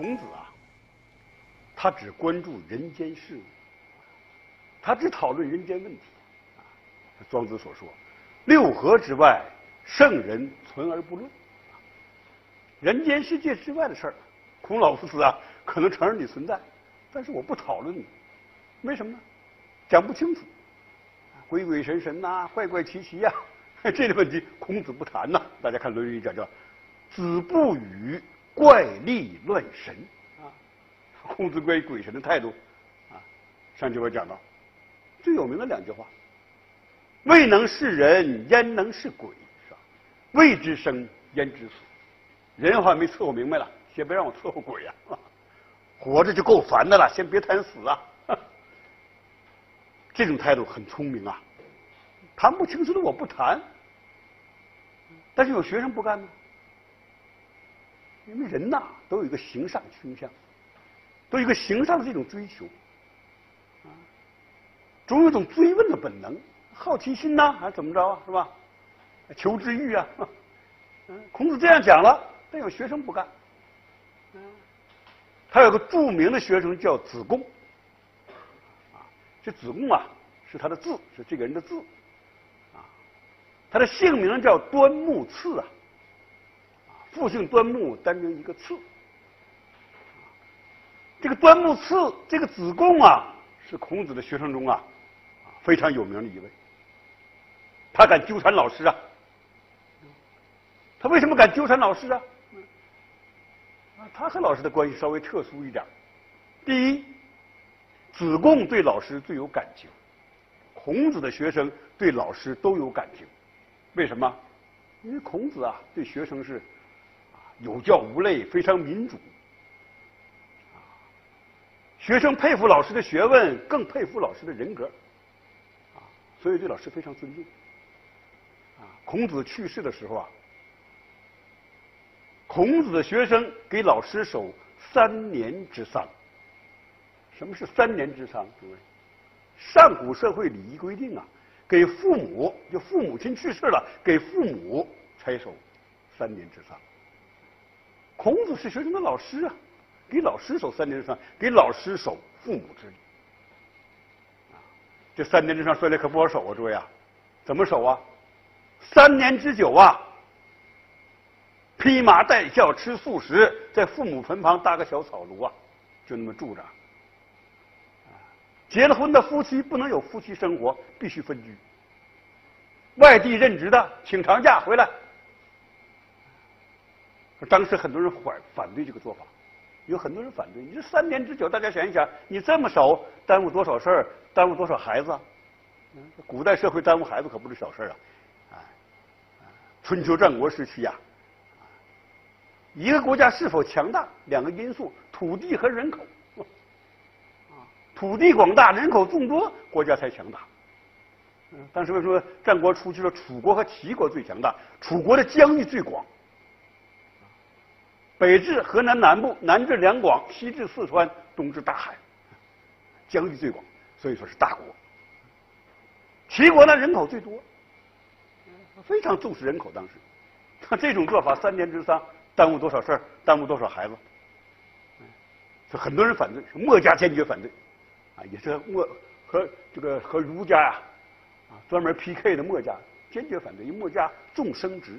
孔子啊，他只关注人间事物，他只讨论人间问题。庄子所说：“六合之外，圣人存而不论。”人间世界之外的事儿，孔老夫子啊，可能承认你存在，但是我不讨论你，为什么呢？讲不清楚，鬼鬼神神呐，怪怪奇奇呀，这类问题孔子不谈呐。大家看《论语》讲叫“子不语怪力乱神”啊，孔子关于鬼神的态度啊，上节我讲到最有名的两句话：“未能是人，焉能是鬼？是吧？未知生，焉知死？”人还没伺候明白了，先别让我伺候鬼呀！活着就够烦的了，先别谈死啊！这种态度很聪明啊，谈不清楚的我不谈。但是有学生不干呢，因为人呐都有一个行上倾向，都有一个行上的这种追求，啊，总有一种追问的本能，好奇心呐，还是怎么着啊？是吧？求知欲啊！孔子这样讲了。但有学生不干，他有个著名的学生叫子贡，啊，这子贡啊是他的字，是这个人的字，啊，他的姓名叫端木赐啊，父姓端木，单名一个赐，这个端木赐，这个子贡啊，是孔子的学生中啊非常有名的一位，他敢纠缠老师啊，他为什么敢纠缠老师啊？啊他和老师的关系稍微特殊一点。第一，子贡对老师最有感情，孔子的学生对老师都有感情。为什么？因为孔子啊，对学生是有教无类，非常民主。学生佩服老师的学问，更佩服老师的人格。啊，所以对老师非常尊敬。啊，孔子去世的时候啊。孔子的学生给老师守三年之丧。什么是三年之丧？诸位，上古社会礼仪规定啊，给父母就父母亲去世了，给父母才守三年之丧。孔子是学生的老师啊，给老师守三年之丧，给老师守父母之礼。啊，这三年之丧说来可不好守啊，诸位啊，怎么守啊？三年之久啊！披麻戴孝吃素食，在父母坟旁搭个小草庐啊，就那么住着。结了婚的夫妻不能有夫妻生活，必须分居。外地任职的请长假回来。当时很多人反反对这个做法，有很多人反对。你这三年之久，大家想一想，你这么少，耽误多少事儿，耽误多少孩子？古代社会耽误孩子可不是小事啊！啊，春秋战国时期呀。一个国家是否强大，两个因素：土地和人口。啊，土地广大，人口众多，国家才强大。嗯，当时为什么战国初期说楚国和齐国最强大？楚国的疆域最广，北至河南南部，南至两广，西至四川，东至大海，疆域最广，所以说是大国。齐国呢，人口最多，非常重视人口。当时，他这种做法，三年之丧。耽误多少事儿，耽误多少孩子，所以很多人反对，墨家坚决反对，啊，也是墨和这个和儒家呀，啊，专门 PK 的墨家坚决反对，因为墨家重生殖，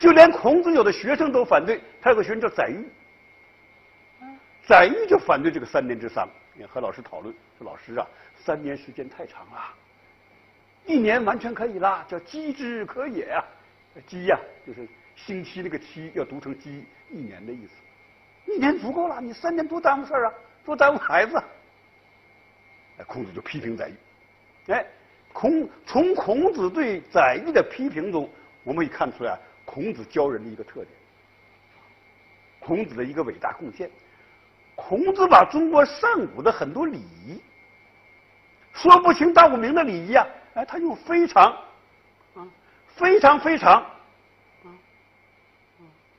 就连孔子有的学生都反对，他有个学生叫宰予，宰予就反对这个三年之丧，也和老师讨论，说老师啊，三年时间太长了，一年完全可以啦，叫饥之可也呀，饥呀，就是。星期那个期要读成期一年的意思，一年足够了，你三年多耽误事儿啊，多耽误孩子。哎，孔子就批评宰予。哎，孔从孔子对宰予的批评中，我们可以看出来孔子教人的一个特点，孔子的一个伟大贡献。孔子把中国上古的很多礼仪，说不清道不明的礼仪啊，哎，他用非常啊，非常非常。啊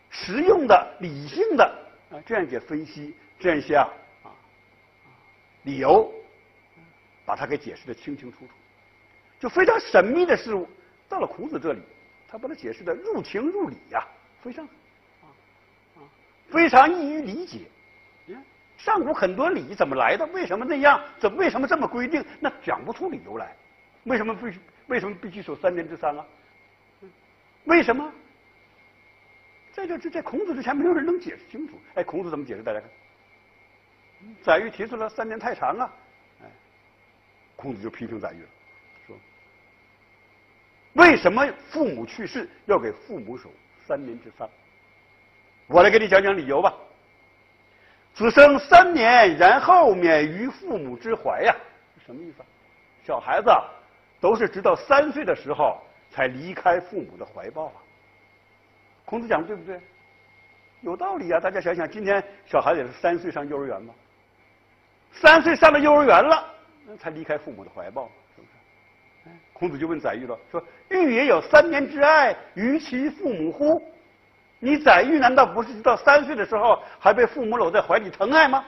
实用的、理性的啊，这样一些分析，这样一些啊理由，把它给解释的清清楚楚。就非常神秘的事物，到了孔子这里，他把它解释的入情入理呀，非常啊啊，非常易于理解。上古很多礼怎么来的？为什么那样？怎为什么这么规定？那讲不出理由来。为什么必须？为什么必须守三年之丧啊？为什么？在这这在孔子之前，没有人能解释清楚。哎，孔子怎么解释？大家看，宰予提出了三年太长啊！哎，孔子就批评宰予了，说：为什么父母去世要给父母守三年之丧？我来给你讲讲理由吧。子生三年，然后免于父母之怀呀，什么意思？啊小孩子都是直到三岁的时候才离开父母的怀抱啊。孔子讲的对不对？有道理啊！大家想想，今天小孩子也是三岁上幼儿园吗？三岁上了幼儿园了，才离开父母的怀抱，孔子就问宰予了，说：“欲也有三年之爱于其父母乎？”你宰予难道不是到三岁的时候还被父母搂在怀里疼爱吗？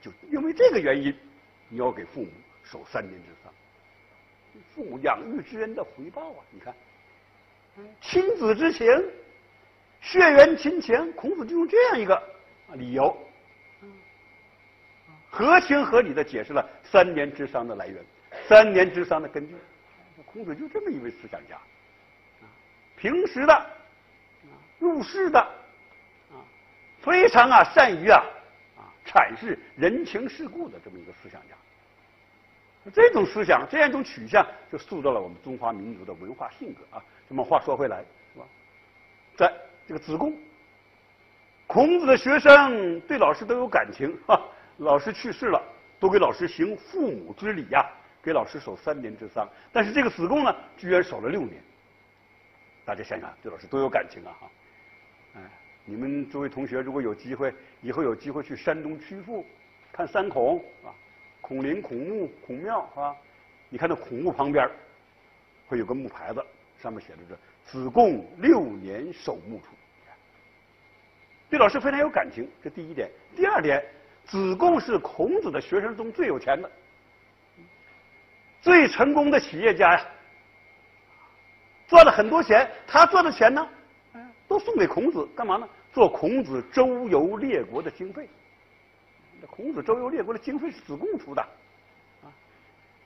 就因为这个原因，你要给父母守三年之丧，父母养育之恩的回报啊！你看，亲子之情，血缘亲情，孔子就用这样一个理由，合情合理的解释了三年之丧的来源，三年之丧的根据。孔子就这么一位思想家，啊平时的。啊入世的啊，非常啊善于啊啊阐释人情世故的这么一个思想家。这种思想，这样一种取向，就塑造了我们中华民族的文化性格啊。那么话说回来，是吧？在这个子贡，孔子的学生对老师都有感情啊。老师去世了，都给老师行父母之礼呀，给老师守三年之丧。但是这个子贡呢，居然守了六年。大家想想，对老师多有感情啊！哈。哎，你们诸位同学，如果有机会，以后有机会去山东曲阜看三孔啊，孔林、孔墓、孔庙啊，你看那孔墓旁边会有个木牌子，上面写着“这子贡六年守墓处”，对老师非常有感情。这第一点。第二点，子贡是孔子的学生中最有钱的、最成功的企业家呀，赚了很多钱。他赚的钱呢？都送给孔子干嘛呢？做孔子周游列国的经费。这孔子周游列国的经费是子贡出的，啊，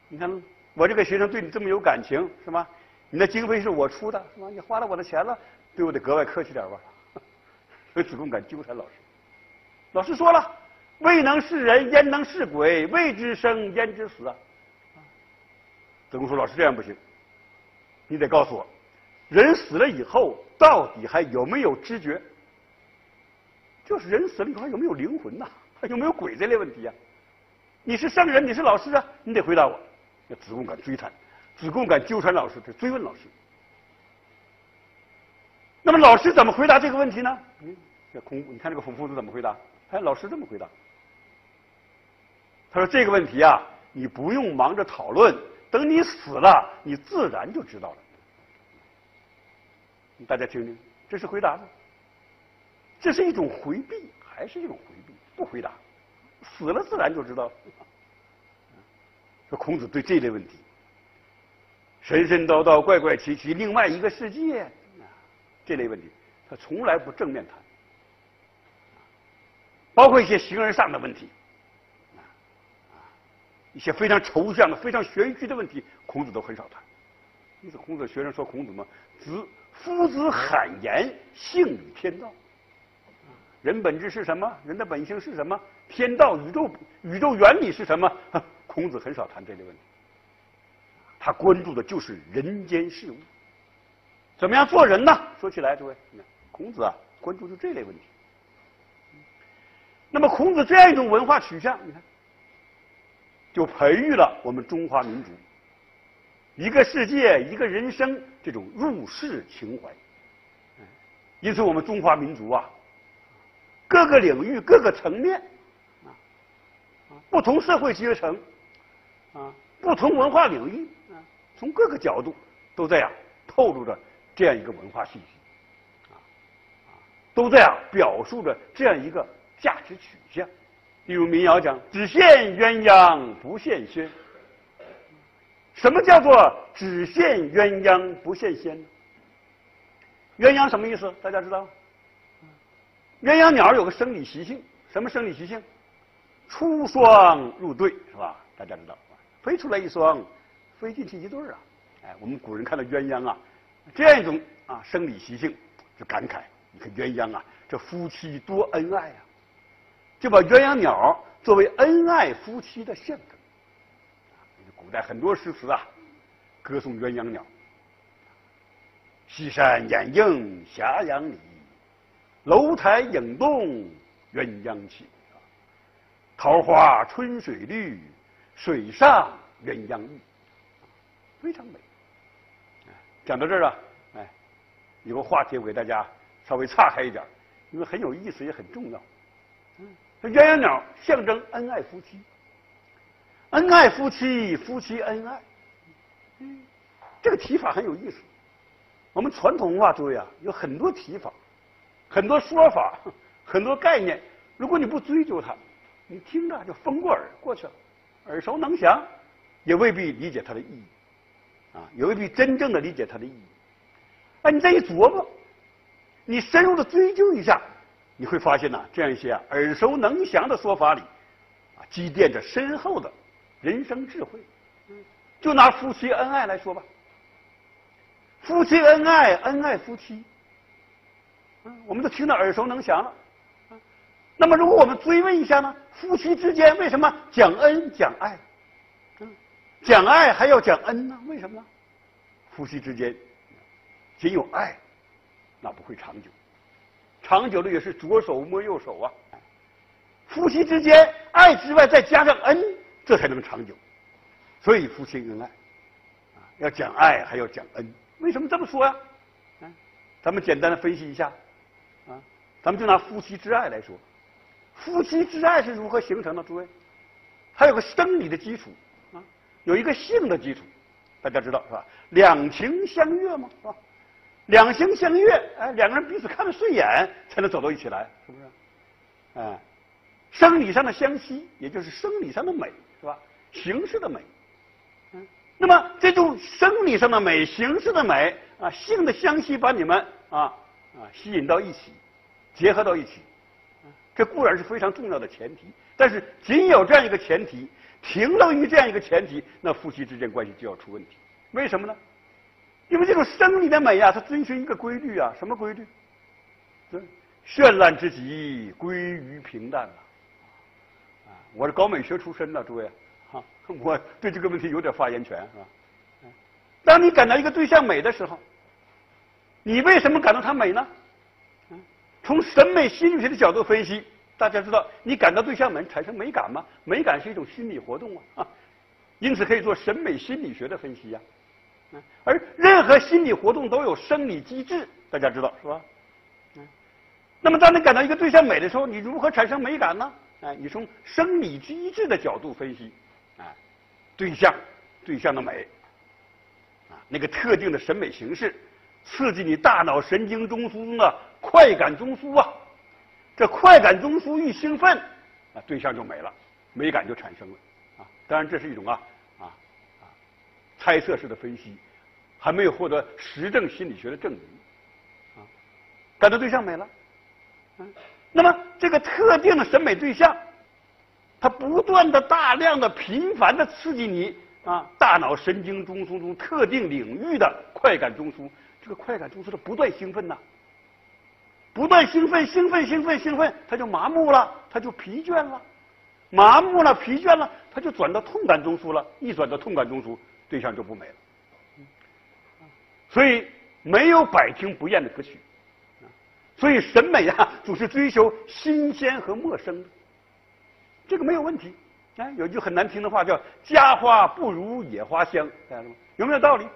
你看我这个学生对你这么有感情是吧？你的经费是我出的是吧？你花了我的钱了，对我得格外客气点吧？所以子贡敢纠缠老师。老师说了，未能是人焉能是鬼？未知生焉知死啊？子贡说：“老师这样不行，你得告诉我，人死了以后。”到底还有没有知觉？就是人死了以后还有没有灵魂呐？还有没有鬼这类问题啊？你是圣人，你是老师啊，你得回答我。那子贡敢追谈，子贡敢纠缠老师，这追问老师。那么老师怎么回答这个问题呢？嗯，这孔，你看这个孔夫子怎么回答？哎，老师这么回答。他说这个问题啊，你不用忙着讨论，等你死了，你自然就知道了。大家听听，这是回答吗？这是一种回避，还是一种回避？不回答，死了自然就知道。说孔子对这类问题，神神叨叨、怪怪奇奇，另外一个世界，这类问题，他从来不正面谈，包括一些形而上的问题，一些非常抽象的、非常玄虚的问题，孔子都很少谈。因此，孔子的学生说孔子嘛，子。夫子罕言，性与天道。人本质是什么？人的本性是什么？天道、宇宙、宇宙原理是什么？孔子很少谈这类问题。他关注的就是人间事物，怎么样做人呢？说起来，诸位，孔子啊，关注就这类问题。那么，孔子这样一种文化取向，你看，就培育了我们中华民族。一个世界，一个人生，这种入世情怀。因此，我们中华民族啊，各个领域、各个层面，啊，不同社会阶层，啊，不同文化领域，啊，从各个角度都在啊透露着这样一个文化信息，啊，啊，都在啊表述着这样一个价值取向。例如民谣讲：“只羡鸳鸯不羡仙。”什么叫做只羡鸳鸯不羡仙？鸳鸯什么意思？大家知道？鸳鸯鸟有个生理习性，什么生理习性？出双入对，是吧？大家知道，飞出来一双，飞进去一对儿啊！哎，我们古人看到鸳鸯啊，这样一种啊生理习性，就感慨：你看鸳鸯啊，这夫妻多恩爱啊！就把鸳鸯鸟作为恩爱夫妻的象征。古代很多诗词啊，歌颂鸳鸯鸟。西山掩映斜阳里，楼台影动鸳鸯起。桃花春水绿，水上鸳鸯浴，非常美。讲到这儿啊，哎，有个话题我给大家稍微岔开一点，因为很有意思也很重要。嗯，这鸳鸯鸟象征恩爱夫妻，恩爱夫妻，夫妻恩爱。嗯，这个提法很有意思。我们传统文化中呀，有很多提法，很多说法，很多概念。如果你不追究它，你听着就风过耳过去了，耳熟能详，也未必理解它的意义，啊，也未必真正的理解它的意义。哎，你再一琢磨，你深入的追究一下，你会发现呐，这样一些耳熟能详的说法里，啊，积淀着深厚的人生智慧。就拿夫妻恩爱来说吧，夫妻恩爱，恩爱夫妻，嗯，我们都听得耳熟能详了。那么，如果我们追问一下呢？夫妻之间为什么讲恩讲爱？嗯，讲爱还要讲恩呢？为什么呢？夫妻之间仅有爱，那不会长久。长久的也是左手摸右手啊。夫妻之间爱之外再加上恩，这才能长久。所以夫妻恩爱啊，要讲爱还要讲恩。为什么这么说呀？嗯，咱们简单的分析一下啊，咱们就拿夫妻之爱来说。夫妻之爱是如何形成的？诸位，它有个生理的基础啊，有一个性的基础，大家知道是吧？两情相悦嘛，是吧？两情相悦，哎，两个人彼此看得顺眼，才能走到一起来，是不是？哎，生理上的相吸，也就是生理上的美，是吧？形式的美，嗯，那么这种生理上的美、形式的美啊，性的相吸，把你们啊啊吸引到一起，结合到一起。这固然是非常重要的前提，但是仅有这样一个前提，停留于这样一个前提，那夫妻之间关系就要出问题。为什么呢？因为这种生理的美啊，它遵循一个规律啊，什么规律？对，绚烂之极归于平淡了。啊，我是搞美学出身的，诸位，哈，我对这个问题有点发言权，是吧？当你感到一个对象美的时候，你为什么感到它美呢？从审美心理学的角度分析，大家知道，你感到对象美产生美感吗？美感是一种心理活动啊，因此可以做审美心理学的分析呀。而任何心理活动都有生理机制，大家知道是吧？那么当你感到一个对象美的时候，你如何产生美感呢？哎，你从生理机制的角度分析，哎，对象对象的美，啊，那个特定的审美形式。刺激你大脑神经中枢中的快感中枢啊，这快感中枢一兴奋，啊，对象就没了，美感就产生了啊。当然这是一种啊猜测式的分析，还没有获得实证心理学的证明啊。感到对象没了，嗯，那么这个特定的审美对象，它不断的、大量的、频繁的刺激你啊大脑神经中枢中特定领域的快感中枢。这个快感中枢的不断兴奋呐，不断兴奋，兴奋，兴奋，兴奋，他就麻木了，他就疲倦了，麻木了，疲倦了，他就转到痛感中枢了，一转到痛感中枢，对象就不美了。所以没有百听不厌的歌曲，所以审美啊，总是追求新鲜和陌生的，这个没有问题。哎，有句很难听的话叫“家花不如野花香”，大家？有没有道理？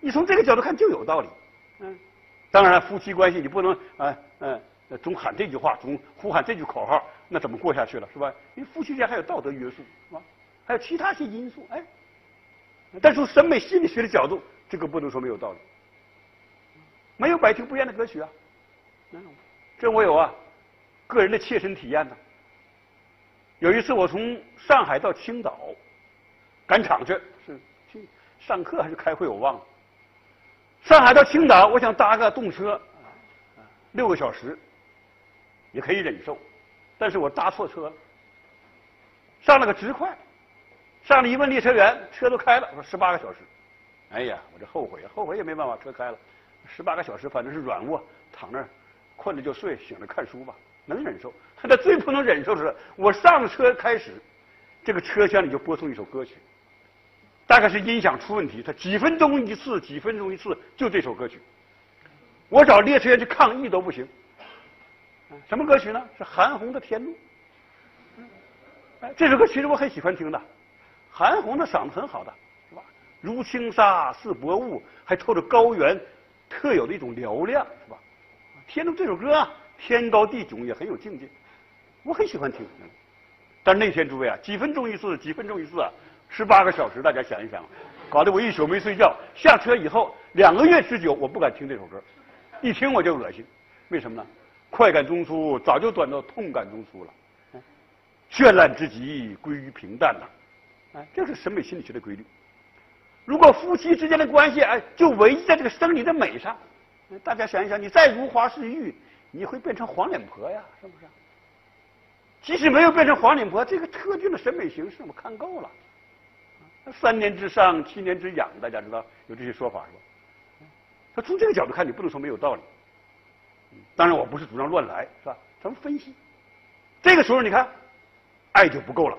你从这个角度看就有道理。嗯，当然，夫妻关系你不能啊嗯总喊这句话，总呼喊这句口号，那怎么过下去了，是吧？因为夫妻间还有道德约束，是吧？还有其他些因素，哎。但从审美心理学的角度，这个不能说没有道理。没有百听不厌的歌曲啊，这我有啊，个人的切身体验呢。有一次我从上海到青岛赶场去，是去上课还是开会，我忘了。上海到青岛，我想搭个动车，六个小时。也可以忍受。但是我搭错车了，上了个直快，上了一问列车员，车都开了，说十八个小时。哎呀，我这后悔，后悔也没办法，车开了，十八个小时反正是软卧，躺那儿，困了就睡，醒了看书吧，能忍受。他最不能忍受的是，我上车开始，这个车厢里就播送一首歌曲。大概是音响出问题，他几分钟一次，几分钟一次，就这首歌曲。我找列车员去抗议都不行。什么歌曲呢？是韩红的《天路》。哎，这首歌其实我很喜欢听的。韩红的嗓子很好的，是吧？如轻纱似薄雾，还透着高原特有的一种嘹亮，是吧？《天路》这首歌啊，天高地迥，也很有境界，我很喜欢听。嗯但那天诸位啊，几分钟一次，几分钟一次啊。十八个小时，大家想一想，搞得我一宿没睡觉。下车以后两个月之久，我不敢听这首歌，一听我就恶心。为什么呢？快感中枢早就转到痛感中枢了，绚烂之极归于平淡了。哎，这是审美心理学的规律。如果夫妻之间的关系哎，就维系在这个生理的美上，大家想一想，你再如花似玉，你会变成黄脸婆呀，是不是？即使没有变成黄脸婆，这个特定的审美形式我看够了。三年之上，七年之痒，大家知道有这些说法是吧？他从这个角度看，你不能说没有道理。当然，我不是主张乱来，是吧？咱们分析。这个时候，你看，爱就不够了，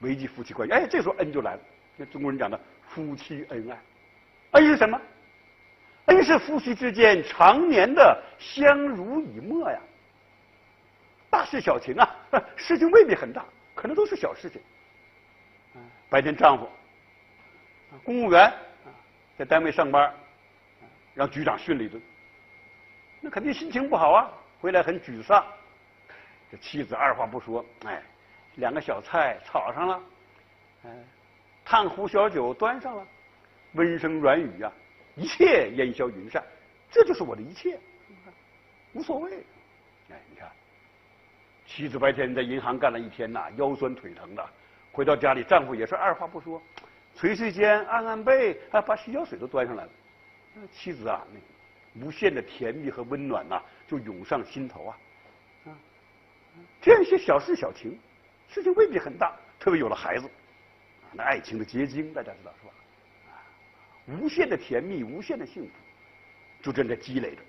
维系夫妻关系。哎，这时候恩就来了。那中国人讲的夫妻恩爱，恩是什么？恩是夫妻之间常年的相濡以沫呀。大事小情啊，事情未必很大，可能都是小事情。白天丈夫。公务员在单位上班，让局长训了一顿，那肯定心情不好啊，回来很沮丧。这妻子二话不说，哎，两个小菜炒上了，哎，烫壶小酒端上了，温声软语啊，一切烟消云散，这就是我的一切，无所谓。哎，你看，妻子白天在银行干了一天呐，腰酸腿疼的，回到家里，丈夫也是二话不说。捶捶肩，按按背，还把洗脚水都端上来了。那妻子啊，那无限的甜蜜和温暖呐，就涌上心头啊！啊，这样一些小事小情，事情未必很大，特别有了孩子，那爱情的结晶，大家知道是吧？啊，无限的甜蜜，无限的幸福，就正在积累着，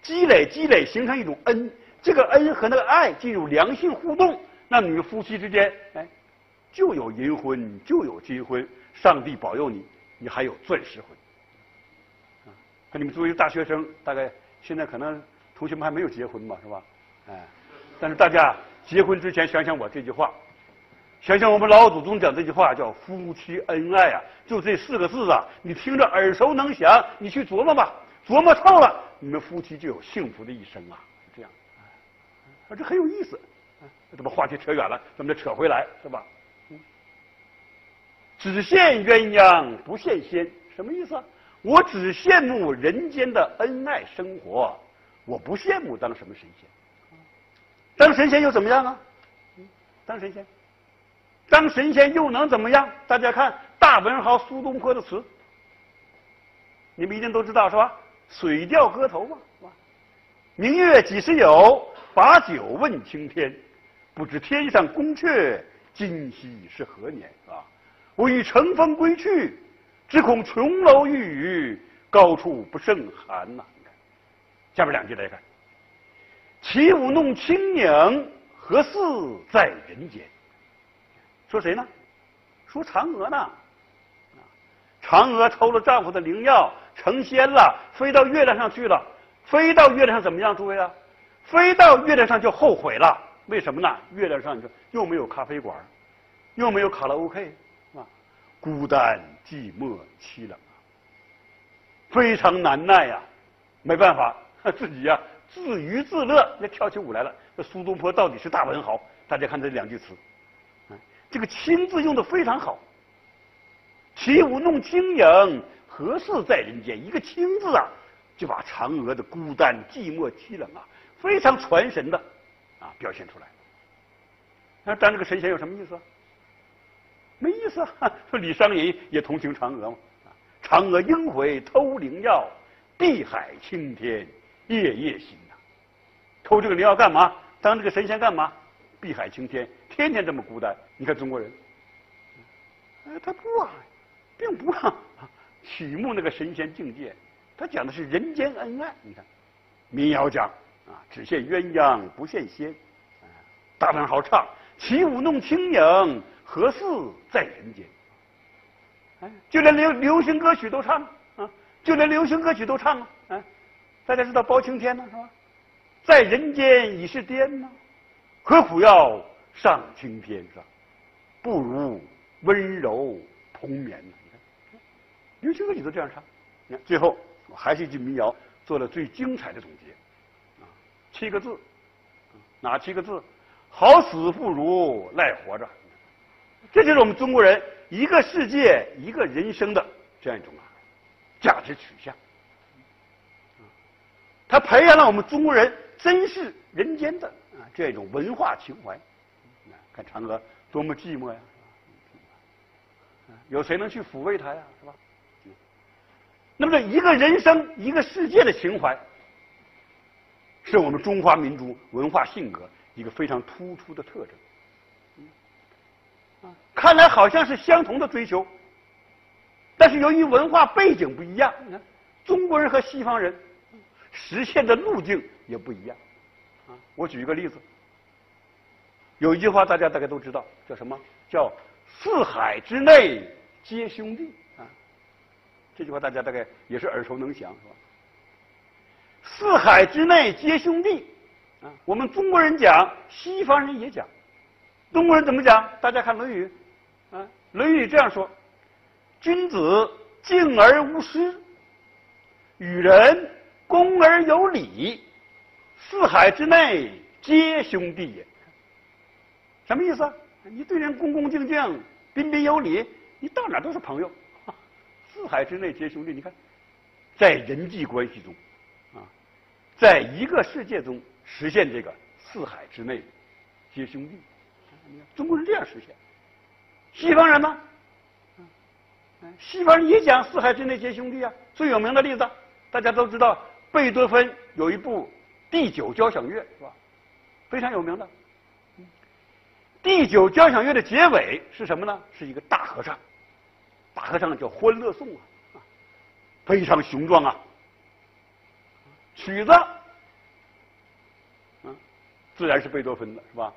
积累积累，形成一种恩。这个恩和那个爱进入良性互动，那你们夫妻之间，哎，就有银婚，就有金婚。上帝保佑你，你还有钻石婚。啊，你们作为大学生，大概现在可能同学们还没有结婚嘛，是吧？哎，但是大家结婚之前想想我这句话，想想我们老祖宗讲这句话叫夫妻恩爱啊，就这四个字啊，你听着耳熟能详，你去琢磨吧，琢磨透了，你们夫妻就有幸福的一生啊，这样，啊，这很有意思。这把话题扯远了，咱们再扯回来，是吧？只羡鸳鸯不羡仙，什么意思？我只羡慕人间的恩爱生活，我不羡慕当什么神仙。当神仙又怎么样啊？当神仙，当神仙又能怎么样？大家看大文豪苏东坡的词，你们一定都知道是吧？《水调歌头》嘛，是吧？明月几时有？把酒问青天。不知天上宫阙，今夕是何年？是吧？我欲乘风归去，只恐琼楼玉宇，高处不胜寒呐！你看，下边两句来看：起舞弄清影，何似在人间？说谁呢？说嫦娥呢？嫦娥偷了丈夫的灵药，成仙了，飞到月亮上去了。飞到月亮上怎么样？诸位啊，飞到月亮上就后悔了。为什么呢？月亮上你说又没有咖啡馆，又没有卡拉 OK 啊。孤单寂寞凄冷啊，非常难耐呀，没办法，自己呀自娱自乐，那跳起舞来了。这苏东坡到底是大文豪，大家看这两句词，这个“清”字用的非常好。起舞弄清影，何似在人间？一个“清”字啊，就把嫦娥的孤单寂寞凄冷啊，非常传神的啊表现出来。那当这个神仙有什么意思？没意思啊！说李商隐也同情嫦娥嘛。嫦娥应悔偷灵药，碧海青天夜夜心呐。偷这个灵药干嘛？当这个神仙干嘛？碧海青天，天天这么孤单。你看中国人，哎，他不啊，并不啊，曲目那个神仙境界，他讲的是人间恩爱。你看，民谣讲啊，只羡鸳鸯不羡仙，大文豪唱起舞弄清影，何似在人间？哎，就连流流行歌曲都唱啊，就连流行歌曲都唱啊，大家知道包青天呢是吧？在人间已是癫呐，何苦要上青天是吧？不如温柔同眠呢。你看，流行歌曲都这样唱。你看，最后还是一句民谣，做了最精彩的总结，啊，七个字，哪七个字？好死不如赖活着。这就是我们中国人一个世界一个人生的这样一种啊价值取向。他培养了我们中国人珍视人间的啊这种文化情怀。看嫦娥多么寂寞呀，有谁能去抚慰她呀？是吧？那么这一个人生一个世界的情怀，是我们中华民族文化性格一个非常突出的特征。看来好像是相同的追求，但是由于文化背景不一样，你看中国人和西方人实现的路径也不一样。啊，我举一个例子，有一句话大家大概都知道，叫什么？叫“四海之内皆兄弟”啊。这句话大家大概也是耳熟能详，是吧？“四海之内皆兄弟”啊，我们中国人讲，西方人也讲。中国人怎么讲？大家看《论语》，啊，《论语》这样说：“君子敬而无失，与人恭而有礼，四海之内皆兄弟也。”什么意思？你对人恭恭敬敬、彬彬有礼，你到哪都是朋友。四海之内皆兄弟。你看，在人际关系中，啊，在一个世界中实现这个四海之内皆兄弟。中国人这样实现，西方人呢？西方人也讲四海之内皆兄弟啊。最有名的例子，大家都知道，贝多芬有一部第九交响乐，是吧？非常有名的。第九交响乐的结尾是什么呢？是一个大合唱，大合唱叫《欢乐颂》啊，非常雄壮啊。曲子，嗯，自然是贝多芬的，是吧？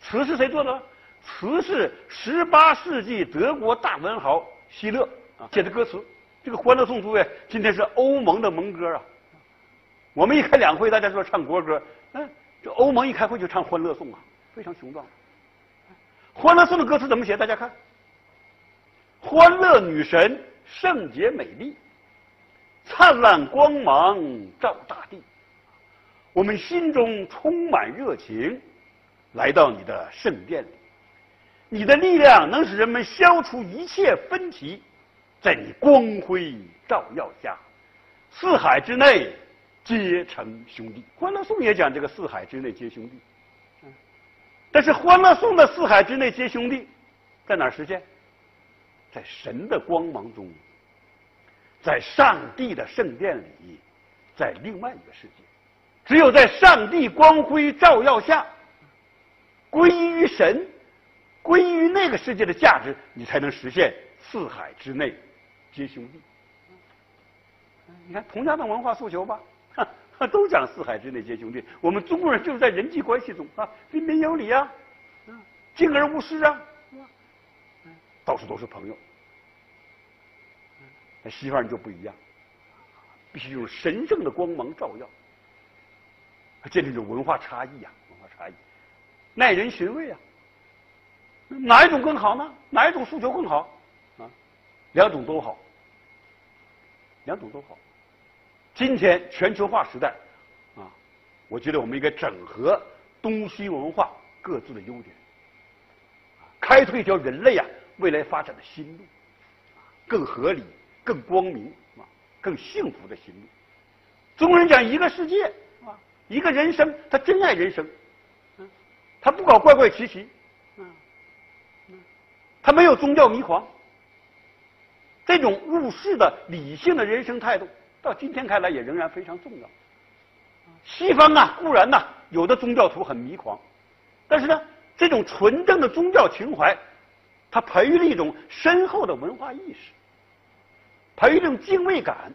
词是谁做的？词是十八世纪德国大文豪希勒啊写的歌词。这个《欢乐颂》诸位，今天是欧盟的盟歌啊。我们一开两会，大家说唱国歌，嗯，这欧盟一开会就唱《欢乐颂》啊，非常雄壮。《欢乐颂》的歌词怎么写？大家看：欢乐女神圣洁美丽，灿烂光芒照大地，我们心中充满热情。来到你的圣殿里，你的力量能使人们消除一切分歧，在你光辉照耀下，四海之内皆成兄弟。欢乐颂也讲这个四海之内皆兄弟，但是欢乐颂的四海之内皆兄弟在哪儿实现？在神的光芒中，在上帝的圣殿里，在另外一个世界，只有在上帝光辉照耀下。归于神，归于那个世界的价值，你才能实现四海之内皆兄弟。你看，同样的文化诉求吧，都讲四海之内皆兄弟。我们中国人就是在人际关系中啊，彬彬有礼啊，敬而无失啊，到处都是朋友。那西方人就不一样，必须用神圣的光芒照耀，这就是文化差异啊，文化差异。耐人寻味啊！哪一种更好呢？哪一种诉求更好？啊，两种都好，两种都好。今天全球化时代，啊，我觉得我们应该整合东西文化各自的优点，开拓一条人类啊未来发展的新路，更合理、更光明啊、更幸福的新路。中国人讲一个世界啊，一个人生，他真爱人生。他不搞怪怪奇奇，他没有宗教迷狂，这种务实的理性的人生态度，到今天看来也仍然非常重要。西方啊，固然呐有的宗教徒很迷狂，但是呢，这种纯正的宗教情怀，它培育了一种深厚的文化意识，培育一种敬畏感，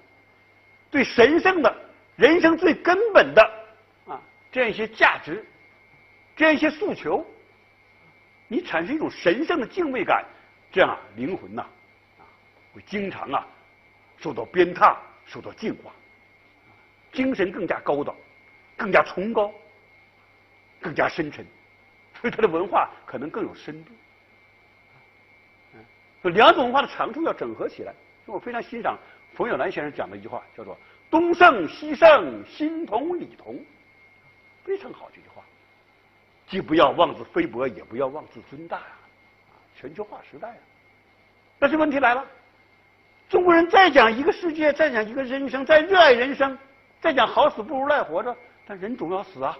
对神圣的人生最根本的啊这样一些价值，这样一些诉求，你产生一种神圣的敬畏感，这样啊灵魂呐啊会经常啊受到鞭挞，受到净化，精神更加高档，更加崇高。更加深沉，所以他的文化可能更有深度。嗯，两种文化的长处要整合起来。所以我非常欣赏冯友兰先生讲的一句话，叫做“东胜西胜，心同理同”，非常好这句话。既不要妄自菲薄，也不要妄自尊大啊！全球化时代啊！但是问题来了，中国人再讲一个世界，再讲一个人生，再热爱人生，再讲好死不如赖活着，但人总要死啊！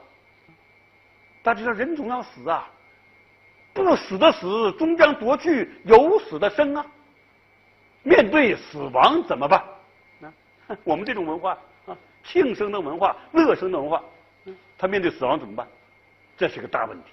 大家知道，人总要死啊！不死的死，终将夺去有死的生啊！面对死亡怎么办？啊，我们这种文化啊，庆生的文化、乐生的文化，他面对死亡怎么办？这是个大问题。